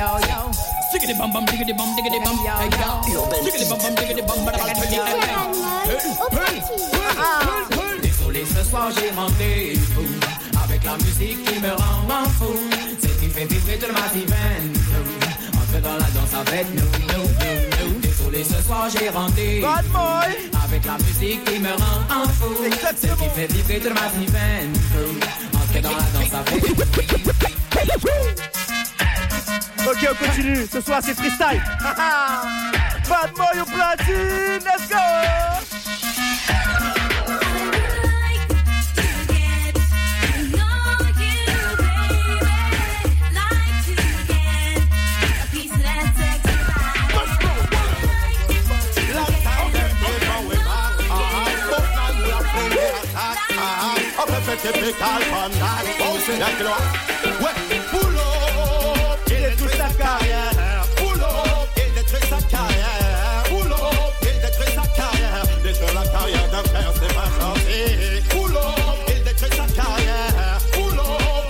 yo, yo. Bum bum, bum, bum, bum bum, bum, Désolé, ce soir j'ai rentré fou Avec la musique qui me rend fou. C'est qui fait vibrer toute ma divine Entre dans la danse avec nous, nous, nous, nous. Désolé, ce soir j'ai rentré Avec la musique qui me rend fou. C'est qui fait vibrer toute ma divine Entre dans la danse avec nous Ok, on continue. Ce soir, c'est freestyle. Badmoy au platine, let's go. Typical fun, oh, c'est la gloire. Boulot. carrière. Il détruit sa carrière. Il détruit sa carrière. Détruire la carrière d'un frère, c'est pas gentil. Il détruit sa carrière.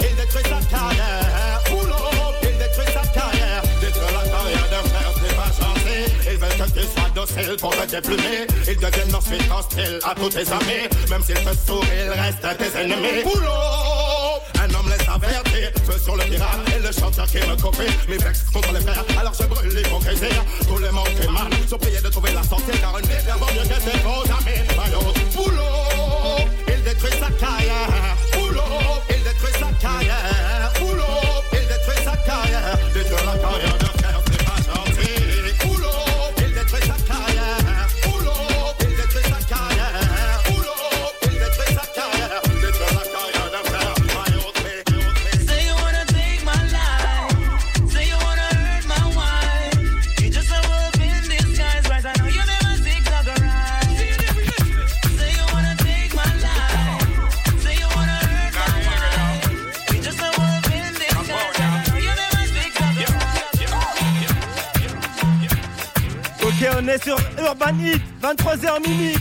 Il détruit sa carrière. Il détruit sa carrière. Détruire la carrière d'un frère, c'est pas gentil. Ils veulent que tu sois docile pour te déplumer. Ils deviennent ensuite hostiles à tous tes amis. Même s'ils te sourient, ils restent tes ennemis. Le pirate et le chanteur qui me copie. Mes vex contre les frères, alors je brûle l'hypocrisie. Tous les manques et mal sont priés de trouver la sortie car une vie mieux que ses faux amis. Boulot,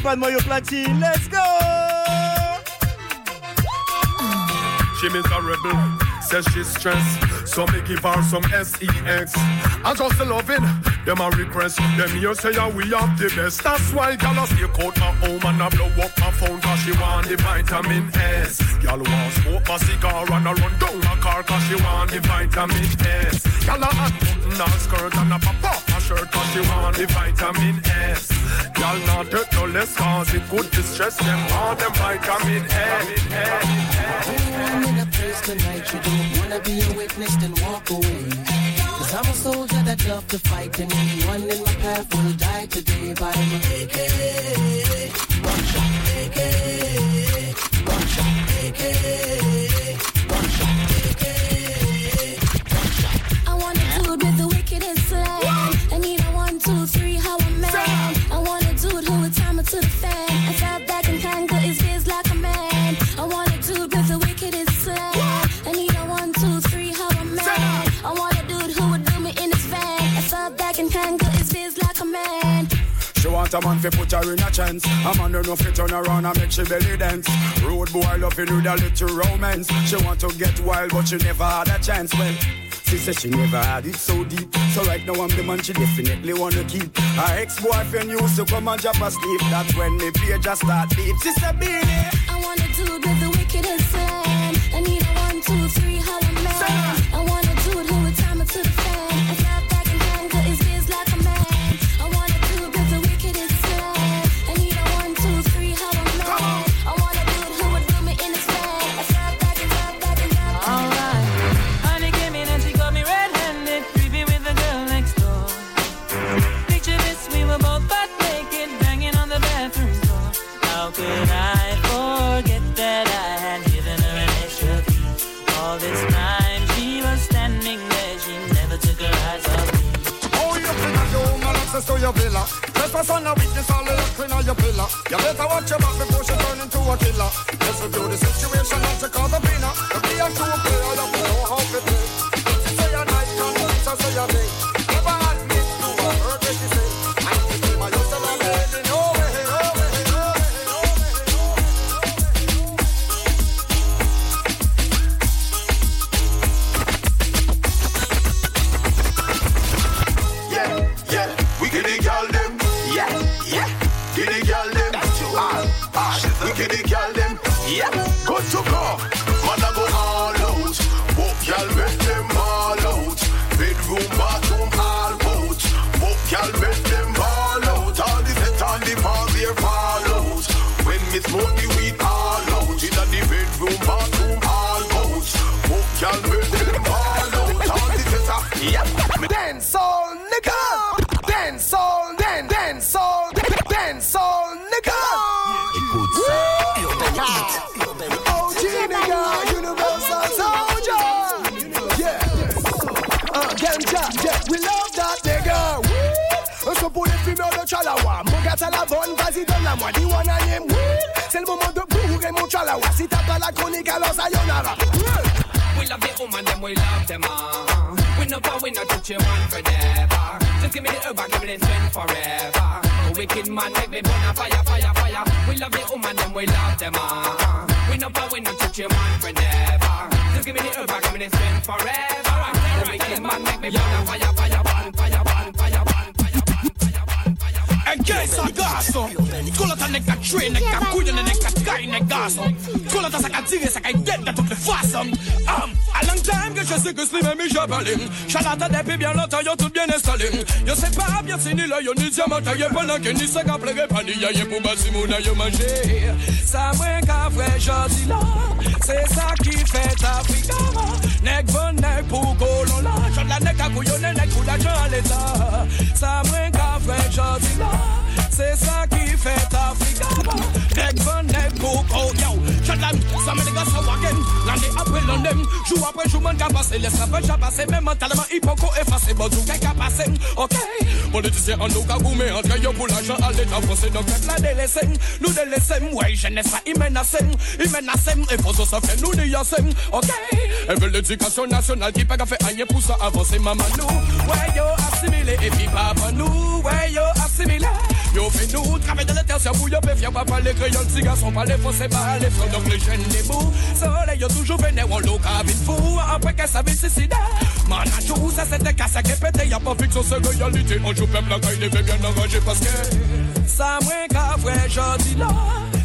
23h minuit, pas de maillot platine, let's go! She miserable, says she's stressed. So me give her some sex. I just loving them a request. Them here say yeah, we have the best. That's why gal a stay out my home and I blow up my phone cause she want the vitamin S. Gal want smoke my cigar and I run down my car cause she want the vitamin S. Gal a hot button her skirt and a pop off my shirt cause she want the vitamin S. Gal not take no less cause it could distress them. Want them vitamin S. In tonight you don't wanna be a witness, then walk away. Cause I'm a soldier that love to fight, and anyone in my path will die today by my AK. AK. AK. Want a man fi put her in a chance. A man don't know fi turn around and make she belly dance. Road boy loving with a little romance. She want to get wild but she never had a chance. Well, she said she never had it so deep. So right now I'm the man she definitely wanna keep. Her ex-boyfriend used to come and drop asleep. That's when the page just start deep. She said, Beanie. I wanna do with the wickedest slang. I need a one, two, three, how You better watch your back before she turn into a killer. Just review the situation Yeah, Chalawa, mon la bonne, vas-y donne-la-moi, dis one name. Woo. C'est le moment de bourrer mon Chalawa. Si t'as pas la chronique, alors sayonara. We love the woman, them we love them all. We no power, we no touch you one forever. Just give me the herb, give me the strength forever. A wicked man make me burn a fire, fire, fire. We love the woman, them we love them all. We no power, we no touch you one forever. Just give me the herb, give me the strength forever. A wicked man make me burn a fire, fire, fire, fire, fire, fire, fire, Egesa gaso Kolata neka tre neka kuya ne neka kai ne gaso Kolata saka tire saka de toutes les façons um, A long time que je sais que c'est même jabalim Chalata depuis bien longtemps yo tout bien installé Yo sais pas bien si ni là yo ni diamant Yo pendant que ni saka plege pas ni ya ye pour basi mouna yo manger Ça moins qu'a vrai jodi là C'est ça qui fait Africa Nek bon nek pour colon là J'en la. Nek a couillonne nek pour l'argent à l'état Ça moins qu'a ça me dégage ça wagen L'année après l'année Jour après jour man qu'a passé Laisse la pêche à Même mentalement hypoco effacé. Bon tout qu'à passé. Ok. Politicien en nous qu'a goumé Entre yo pour l'argent à l'état français Donc la délaissé Nous délaissé Ouais y menacé Y menacé Et ça fait nous délaissé Ok. Elle veut l'éducation nationale Qui pas rien pour ça avancer maman nous. Ouais yo assimilé Et puis papa nous. Ouais yo assimilé Yo fait nous travailler dans la terre, c'est yo pe fier pas parler créole, si garçon parler français, parler frère, donc les jeunes les bouts. Soleil toujours en l'eau cabine fou, après qu'elle savait suicider. Man a tout ça c'était casse qui pété, y'a pas fiction, c'est réalité. On joue peuple la caille, devait bien enragé parce que ça moins qu'a vrai jodi là.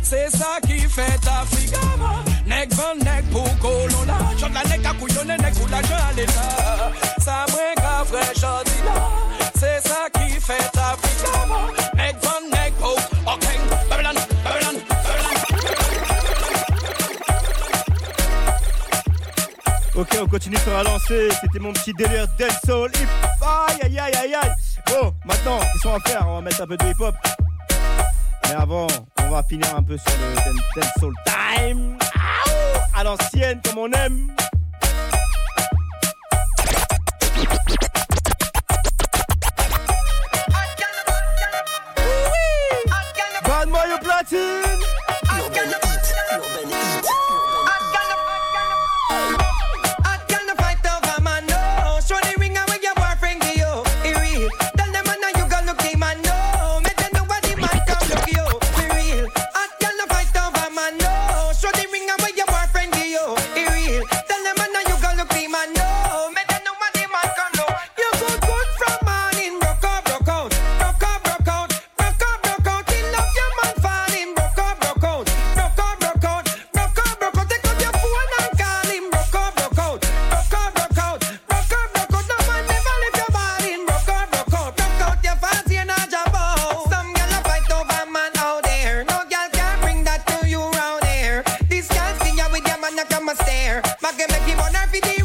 C'est ça qui fait Africa, Nèk van nèk pou kolon la Chante la nèk akouyone, nèk pou la jen ale la Sa mwen ka frejodi la Se sa ki fè ta frikama Nèk van nèk pou okeng Babylon, Babylon Ok, on continue sur la lancée. C'était mon petit délire Dead Soul Hip. Aïe, aïe, aïe, aïe, aïe. Bon, maintenant, ils sont à faire? On va mettre un peu de hip hop. Mais avant, on va finir un peu sur le Dead Soul Time. L'ancienne, comme on aime. Bad Mario Platine. Ah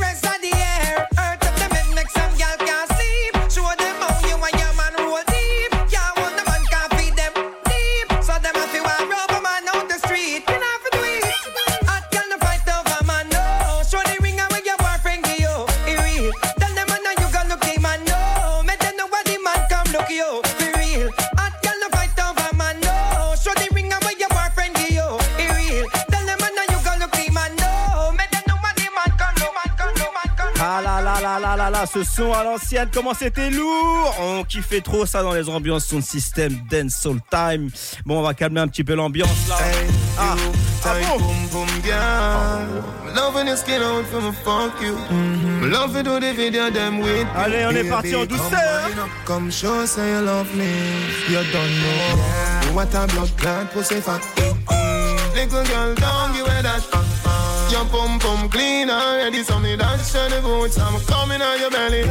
ce son à l'ancienne, comment c'était lourd On kiffait trop ça dans les ambiances sound system, dance soul time. Bon, on va calmer un petit peu l'ambiance là. Hey, ah, you, ah bon? boom, boom, yeah. Allez, on est parti en douceur. Come love me. You don't know what a blood clot pussy fat. Mm. Little girl, don't give that. Your pum pum clean already, so me dance to the boots. I'm coming on your belly.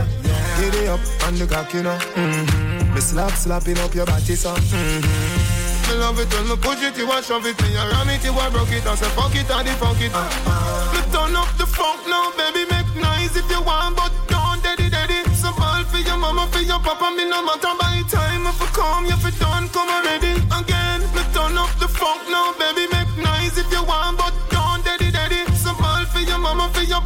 Hit it up on the cock, you know. Mm-hmm. Me slap slapping up your body, so. Mm-hmm. Me love it when me push it, you a shove it Me a ram it, you I broke it I say fuck it, I the fuck it uh-uh. Me turn up the funk now, baby Make noise if you want, but don't daddy daddy So ball for your mama, for your papa Me no matter by time if you come, if you done, come already Again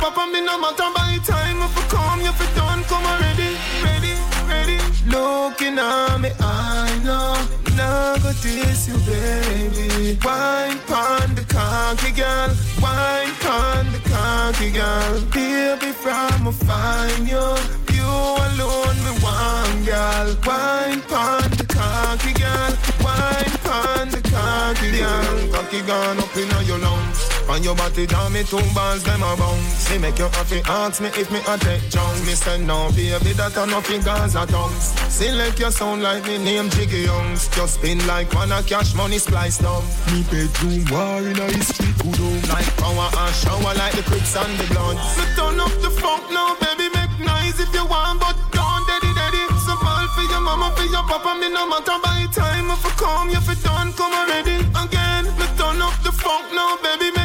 Papa, me no matter by time if you come, if you done, come already, ready, ready. Looking at me, I know, now go this you, baby. Wine pon the cocky girl, wine pon the cocky girl. Baby, from a find you, you alone me one girl. Wine pon the cocky girl, wine pon the cocky girl. Cocky girl up in your lungs. On your body down, me two balls, them a bounce. Me make your happy, ask me if me a take junk. Me say no, baby, that a nothing Gaza tongues. Select your sound like me name Jiggy Youngs. Just spin like one a cash money splice down. Me bedroom war in a history to do. Like power and shower like the crips and the blood. So turn up the funk now, baby, make noise if you want, but don't daddy daddy. So ball for your mama, for your papa, me no matter by time. If I come, you I done, come already again. Me turn up the funk now, baby, make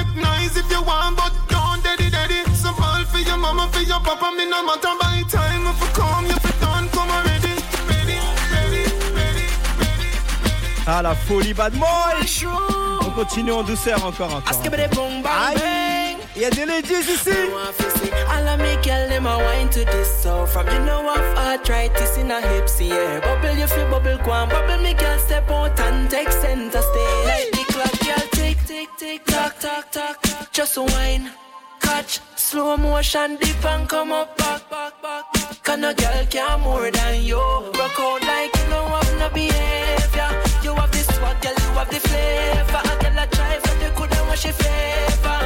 Papa, me no matter by time. If you come, if you done, come already. Ready, ready, ready, ready, ready. Ah, la folie bad boy On continue en douceur encore, encore. Aïe. Il y a des ladies ici. All of me girl, them a wine to this. So from you know I've arthritis in a hips, yeah. Bubble you feel bubble, go Bubble me girl, step out and take center stage. The clock girl, tick, tick, tick, tock, tock, tock. Just a wine. catch. Slow motion dip and come up back, back, back. Can a girl care more than you? Rock out like you know have no behavior. You have this swag, girl, you have the flavor. A girl a try for the good and what she favor.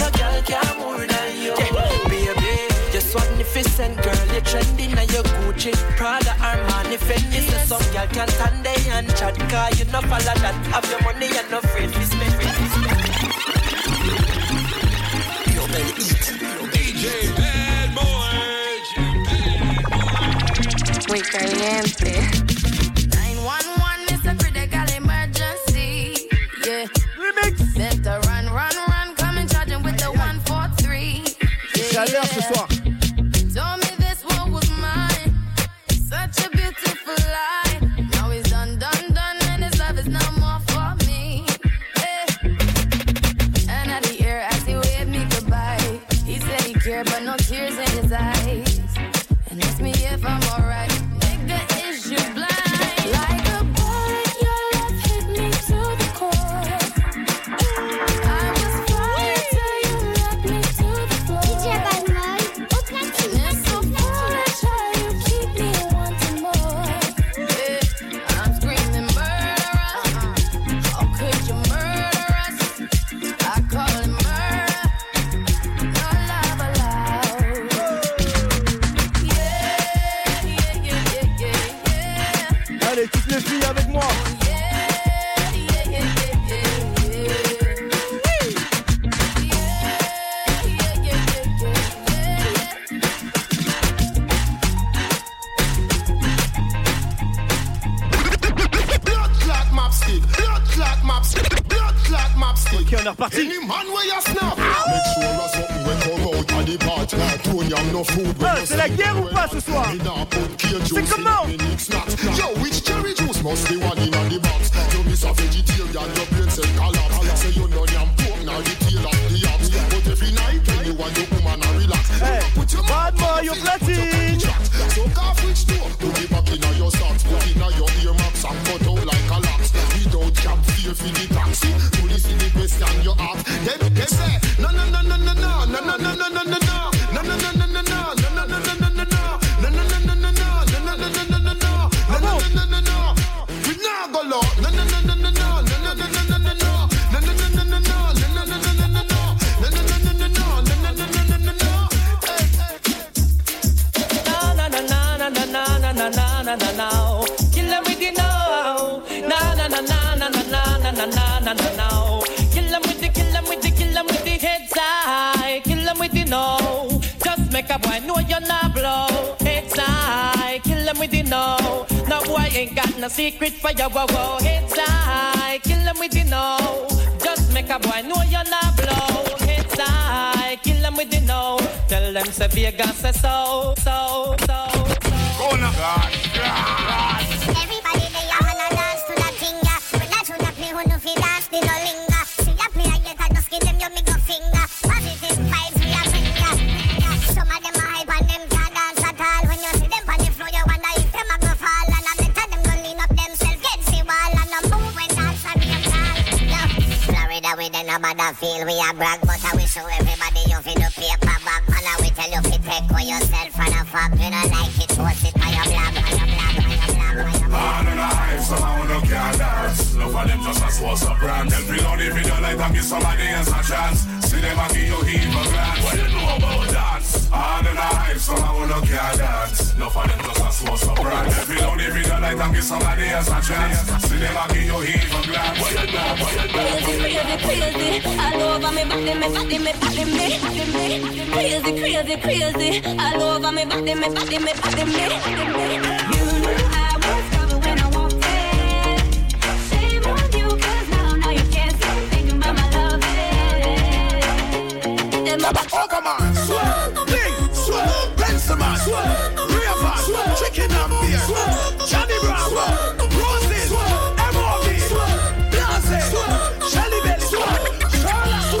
No girl care more than you, yeah. baby. You're magnificent, girl. You're trending and you're Gucci, Prada, Armani, Fendi. Yes. So some girl can't stand there and chat, cause you no follow that. Have your money, and no friends, afraid. siempre. Ah, c'est la guerre ou pas ce soir? C'est comment? Yo, which cherry juice? Must be one in the box. You miss a vegetarian, your brain cell collapse. Say you know yam pork, now the tail of the ox But every night when you want your woman to relax. Put your bad boy, you platine So cough which door, put it back in your socks Put in your earmarks and cut out like a lax Without cap, fear for the taxi. Police in the question, your app Them, them say. and now. Kill them with the, kill them with the, kill them with the heads high. Kill them with the no. Just make a boy know you're not blow. Heads high. Kill them with the no. No boy ain't got no secret for your Wow wow. Heads high. Kill them with the no. Just make a boy know you're not blow. Heads high. Kill them with the no. Tell them Sevilla say so, so, so. so. Oh, no. God. God. Then no feel we a brag, but I we show everybody you fi do paper bag. Man, I we tell you fi take for yourself and a fuck. You don't like it, post it on your blog, on your blog, on your blog, on your blog. Man in a hype, somehow no care dance. Love for them just a source of brand. Them feel on the video like and give somebody else a chance. See them a give you heat for glance. What you know about dance? Man in a hype, somehow no care dance. Love for them just a source of brand. Them feel on the video like and give somebody else a chance. See them a give you heat for glance. What you know, what you know. Crazy, crazy, crazy. All over me body, me body, me body, me me. Crazy, crazy, crazy. All over me body, me body, me body, me. You knew On. Swag, big, swag, Benjamin, swag, Raven, swag, Chicken and Beer, Johnny Brown, Roses, M.O.B., Blase, Shelly Belly, Charlotte,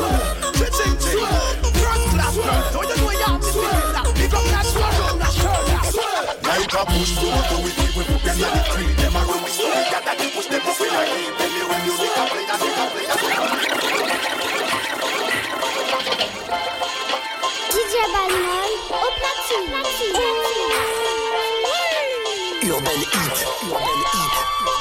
Chiching Ching, Front Clap, don't you know you have to feel that? Big up that that Charlotte. Like a push to a we keep we put them in the creek. Them a run with story, got push them up a heat. Tell you when music a play, that they can play, can play. DJ Balmain au platine. Urban Heat. Urban Heat.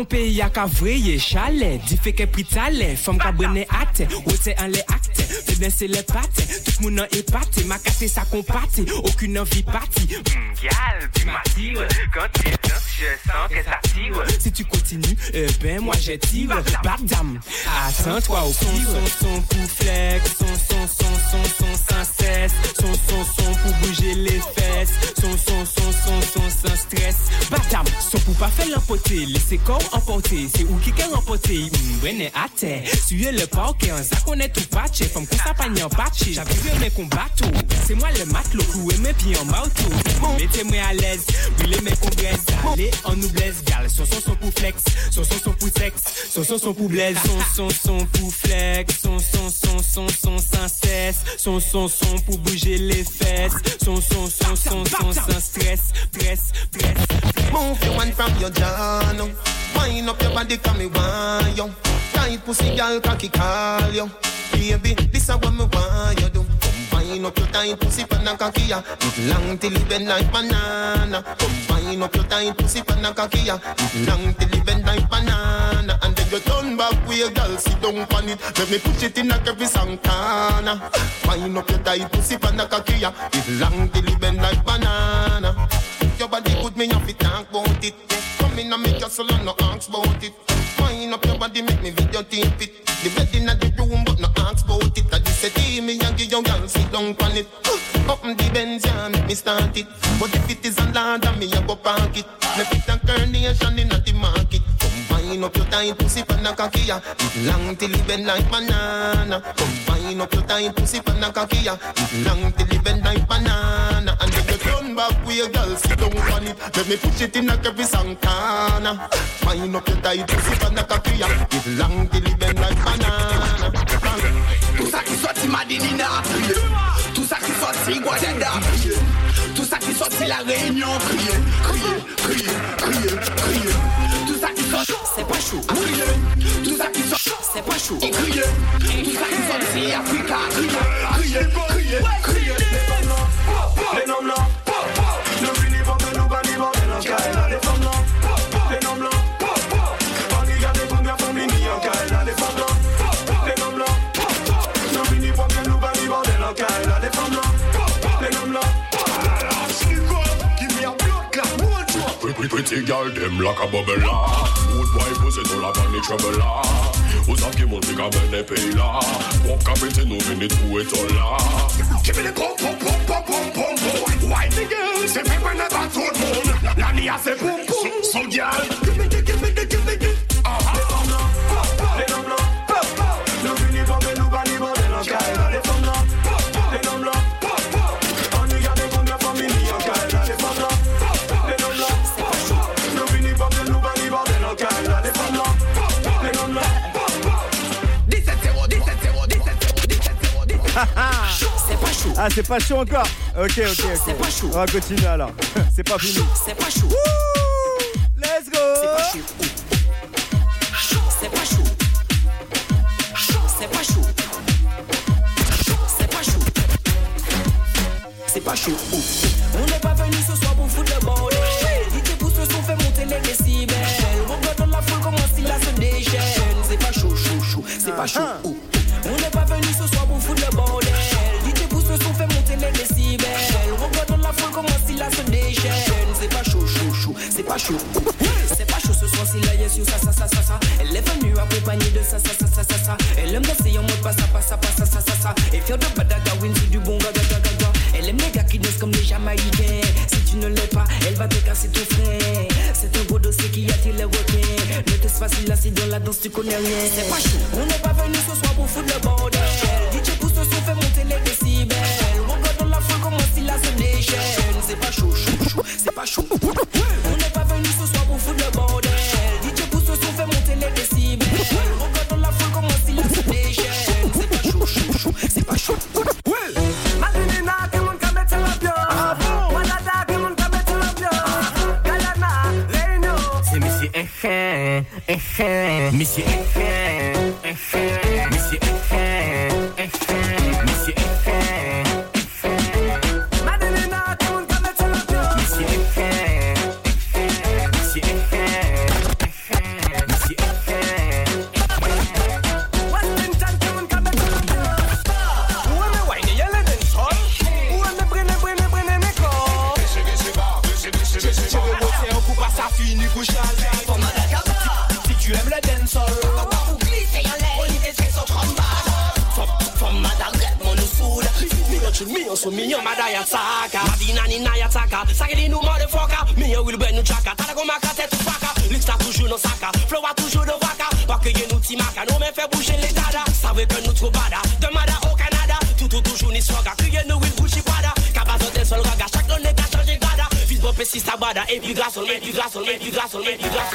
un pays à cavrier, chalet, dit fait que pritale, femme cabrené acte, ou c'est un les acte, fait bien c'est les pâtes, tout le monde est pâté, ma casse sa compatie, aucune envie pâtie. Mm, tu m'as dit, quand tu es je sens que ça tire. Si tu continues, euh, ben moi je tire. Bardam Attends-toi au son, son, son pour flex. Son, son, son, son, son sans cesse. Son, son, son pour bouger les fesses. Son, son, son, son, son sans stress. Bardam Son pour pas faire l'emporter Laissez corps emporter. C'est où qui qu'est remporté Brenne à terre. Suyer le parquet En ça connaît tout patché. Femme qu'on s'apagne en patché. J'appuie mes combats tout C'est moi le matelot. Cloué mes pieds en marteau Mettez-moi à l'aise. Brûlez mes congrès Allez on nous blesse Gal Son son son pour flex Son son son pour sexe Son son son pour blaise Son son son pour flex Son son son son son sans cesse Son son son pour bouger les fesses Son son son son son sans stress Press, press Move your one from your now. Wind up your body, come me want you. Tight pussy, girl, cocky call you. Baby, this is what me want you do. Come wind up your tight pussy, pan and cocky ya. Long till it bend like banana. Come wind up your tight pussy, pan and cocky ya. Long till it bend like banana. And then you turn back your girl, sit down on it. Let me push it in a every corner. Wind up your tight pussy, pan and cocky ya. Long till it bend like banana. Your body good, me have to talk about it. Come in and make your soul and no ask about it. Wind up your body, make me video tape it. The bed in the room, but no ask and your girl sit down on it. Up the Benz, yeah, make me start it. But if it is a ladder, me a go park it. Me put a carnation in the market. Come wind up your tight pussy pan a cocky ya. It long till it bend like banana. Come wind up your tight pussy pan a cocky ya. It long till it bend like banana. And then you turn back with your girl sit down on it. Let me push it in a every corner. Wind up your tight pussy pan a cocky ya. It long till it bend like banana. Tout ça qui sorti Madinina Tout ça qui sorti Guadada Tout ça qui sorti La Réunion crié Crié, crié, crié, crié Tout ça qui sorti C'est pas chaud crié Tout ça qui sorti C'est pas chaud crié Tout ça qui sorti Africa crié Crié, crié, crié Les noms là, girl them like a bubbler. Good boy pussy all up on the troubler. Who's up give me bigger than the. Walk up into no minute to it all. Give me the pump, pump, pump, pump, pump, pump, pump. Why the girl? Say me never told got to moon. Lani I say boom, boom. so girl. Give me the, give me the, give me the. C'est pas chaud. Ah, c'est pas chaud encore Ok, ok, ok. C'est pas chaud. On va continuer alors. c'est pas fini. C'est pas chaud. Let's go C'est pas chaud. C'est pas chaud. C'est pas chaud. C'est pas chaud. C'est pas chaud. On n'est pas venu ce soir pour foutre le bordel. DJ pousse le son, fait monter les décibels. Regarde dans la foule comment il a se déchaîne. C'est pas chaud, chaud, chaud. C'est pas chaud. C'est pas chaud. Ce soir s'il a yes, ça, ça, ça, ça, ça. Elle est venue accompagnée de ça, ça, ça, ça, ça, ça. Elle aime danser en mode passa, passa, passa, ça, ça, ça. Et faire de badaga, win, c'est du bon gaga, gaga, gaga. Elle aime les gars qui dansent comme les Jamaïcains. Si tu ne l'es pas, elle va te casser ton frère. C'est un beau dossier qui attire les requins. Ne te facile assis dans la danse, tu connais rien. C'est pas chaud. On n'est pas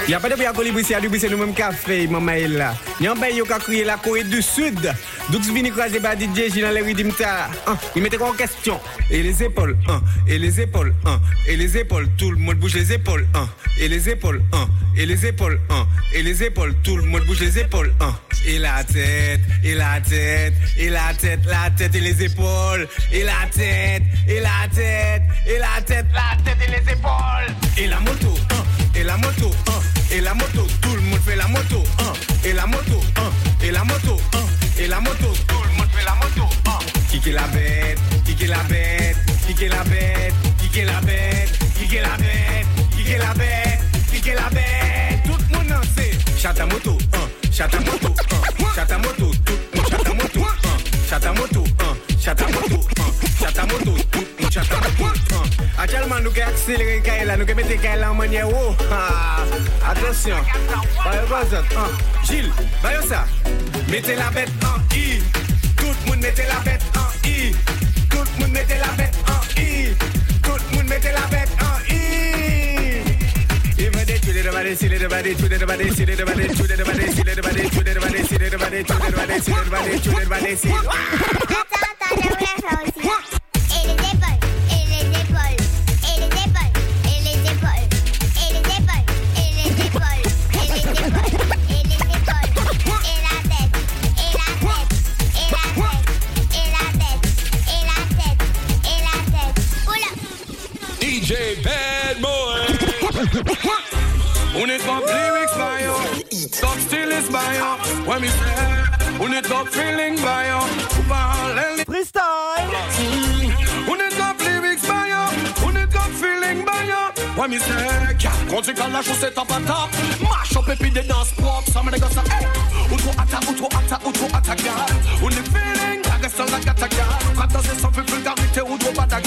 Y'a pas de bien colibri à du c'est nous même café, maman est là. Y'a un pays qui a crié la Corée du Sud. Donc, je viens croiser par DJ J dans les rythmes ta. Hein, Il mettait en question? Et les épaules, hein, et les épaules, hein, et les épaules, tout le monde bouge les épaules, hein, et les épaules, hein, et les épaules, hein, et les épaules, tout le monde bouge les épaules, hein. Et la tête, et la tête, et la tête, la tête et les épaules, et la tête, et la tête, et la tête, la tête et les épaules. Et la moto, hein, et la moto, hein, et la moto, tout le monde fait la moto, hein, et la moto, hein, et la moto, hein, et la moto, tout le monde fait la moto, hein. Kicker la bête, kicker la bête, kicker la bête, kicker la bête, kicker la bête, kicker la bête, kicker la bête, tout le monde en sait. Chata moto, hein, chata moto, hein, chata moto, tout le monde chata moto, hein, chata moto, hein, chata moto, Nous qui accélérer nous Kaila en manière haut. Attention. Gilles, bayo ça. Mettez la bête en I. Tout le monde mettez la bête en I. Tout le monde mettez la bête en I. Tout le monde mettez la bête en I. On est top lyrics by yo Top still is by yo When me say On est top feeling by yo Parallel Freestyle On est top lyrics by yo On est top feeling by yo Ouais, mi c'est car conduit quand la chaussette en patate. Marche up et puis des danses propres. Ça me dégosse. Hey, ou trop atta, ou trop atta, ou trop atta, gal. On est feeling, la reste la gata. Quand danser sans vulgarité, ou trop bata,